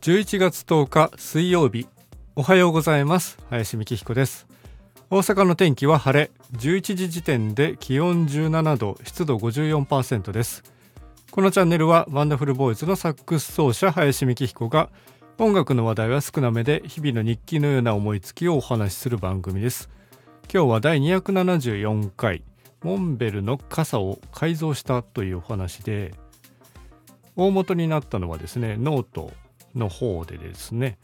11月10日水曜日。おはようございます。林美希彦です。大阪の天気は晴れ。11時時点で気温17度湿度54%です。このチャンネルはワンダフルボーイズのサックス奏者林美希彦が音楽の話題は少なめで日々の日記のような思いつきをお話しする番組です。今日は第274回モンベルの傘を改造したというお話で大元になったのはですね note。の方でですね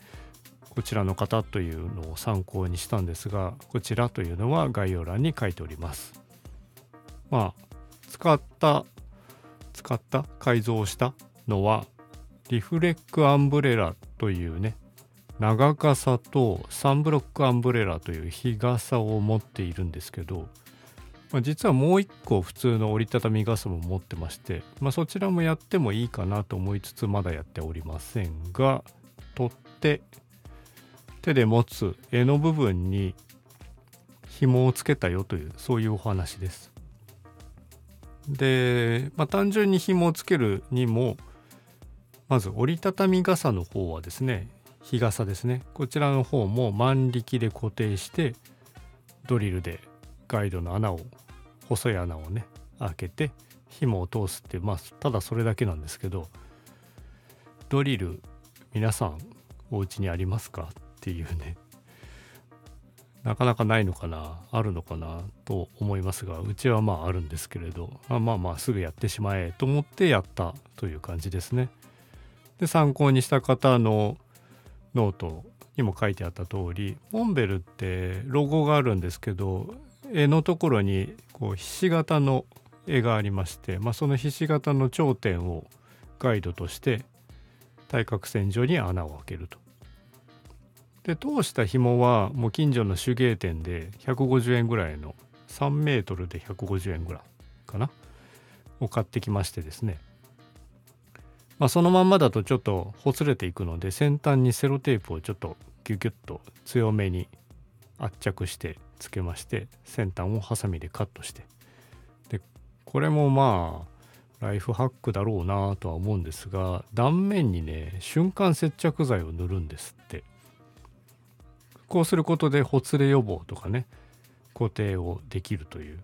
こちらの方というのを参考にしたんですがこちらというのは概要欄に書いております。まあ使った使った改造したのはリフレックアンブレラというね長傘とサンブロックアンブレラという日傘を持っているんですけど、まあ、実はもう一個普通の折りたたみ傘も持ってまして、まあ、そちらもやってもいいかなと思いつつまだやっておりませんが取って手で持つ柄の部分に紐をつけたよというそういうお話です。で、まあ、単純に紐をつけるにもまず折りたたみ傘の方はですね日傘ですねこちらの方も万力で固定してドリルでガイドの穴を細い穴をね開けて紐を通すってまあただそれだけなんですけどドリル皆さんお家にありますか？っていうねなかなかないのかなあるのかなと思いますがうちはまああるんですけれどあまあまあすぐやってしまえと思ってやったという感じですね。で参考にした方のノートにも書いてあった通りモンベルってロゴがあるんですけど絵のところにこうひし形の絵がありまして、まあ、そのひし形の頂点をガイドとして対角線上に穴を開けると。で通した紐はもう近所の手芸店で150円ぐらいの3メートルで150円ぐらいかなを買ってきましてですねまあ、そのまんまだとちょっとほつれていくので先端にセロテープをちょっとギュギュッと強めに圧着してつけまして先端をハサミでカットして。でこれもまあライフハックだろうなとは思うんですが断面にね瞬間接着剤を塗るんですって。こうすることでほつれ予防とかね固定をできるという。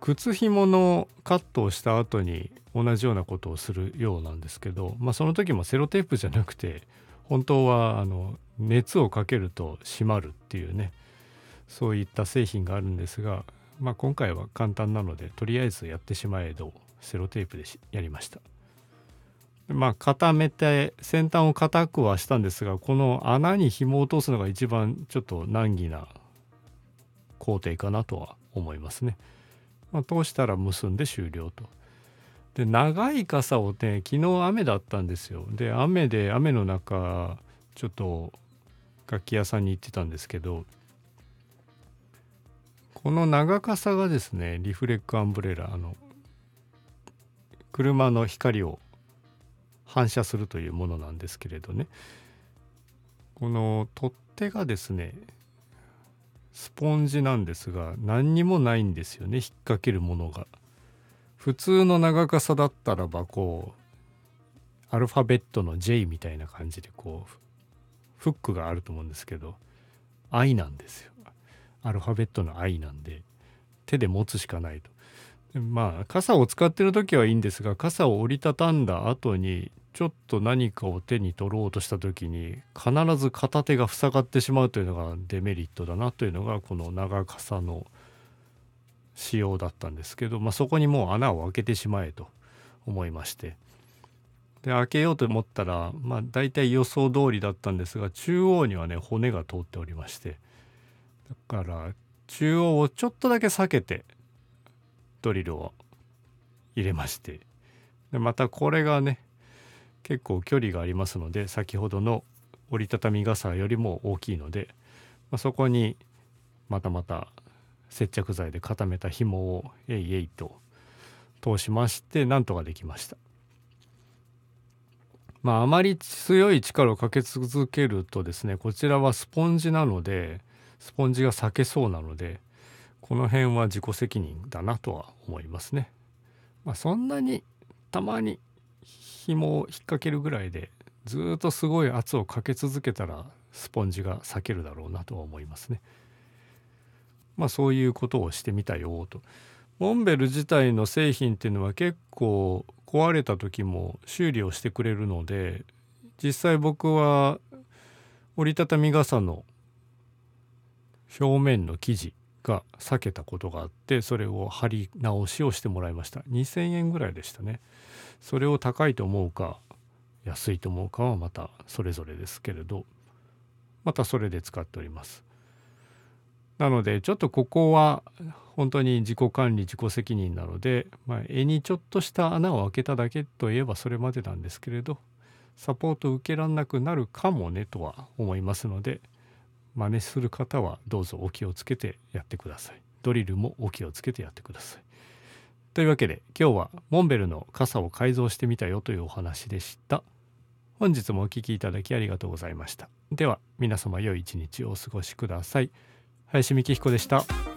靴紐のカットをした後に同じようなことをするようなんですけど、まあ、その時もセロテープじゃなくて本当はあの熱をかけると閉まるっていうねそういった製品があるんですが、まあ、今回は簡単なのでとりあえずやってしまえどセロテープでやりました。まあ固めて先端を固くはしたんですがこの穴に紐を通すのが一番ちょっと難儀な工程かなとは思いますね。まあ、通したら結んで終了と。で長い傘をね昨日雨だったんですよ。で雨で雨の中ちょっと楽器屋さんに行ってたんですけどこの長傘がですねリフレックアンブレラあの車の光を反射するというものなんですけれどねこの取っ手がですねスポンジなんですが何にもないんですよね引っ掛けるものが。普通の長傘だったらばこうアルファベットの J みたいな感じでこうフックがあると思うんですけど I なんですよ。アルファベットの I なんで手で持つしかないと。まあ傘を使ってる時はいいんですが傘を折りたたんだ後にちょっと何かを手に取ろうとした時に必ず片手が塞がってしまうというのがデメリットだなというのがこの長傘の仕様だったんですけど、まあ、そこにもう穴を開けてしまえと思いましてで開けようと思ったらまあ大体予想通りだったんですが中央にはね骨が通っておりましてだから中央をちょっとだけ避けてドリルを入れましてでまたこれがね結構距離がありますので先ほどの折りたたみ傘よりも大きいので、まあ、そこにまたまた接着剤で固めた紐をえいえいと通しましてなんとかできました。まああまり強い力をかけ続けるとですねこちらはスポンジなのでスポンジが裂けそうなのでこの辺は自己責任だなとは思いますね。まあ、そんなにたまに紐を引っ掛けるぐらいでずっとすごい圧をかけ続けたらスポンジが裂けるだろうなとは思いますね。まあそういうことをしてみたよと。モンベル自体の製品っていうのは結構壊れた時も修理をしてくれるので実際僕は折りたたみ傘の表面の生地が裂けたことがあってそれを貼り直しをしてもらいました。2000円ぐらいでしたね。それを高いと思うか安いと思うかはまたそれぞれですけれどまたそれで使っております。なのでちょっとここは本当に自己管理自己責任なので、まあ、絵にちょっとした穴を開けただけといえばそれまでなんですけれどサポート受けられなくなるかもねとは思いますので真似する方はどうぞお気をつけてやってください。ドリルもお気をつけてやってください。というわけで今日はモンベルの傘を改造してみたよというお話でした。本日もお聴きいただきありがとうございました。では皆様良い一日をお過ごしください。林美希彦でした。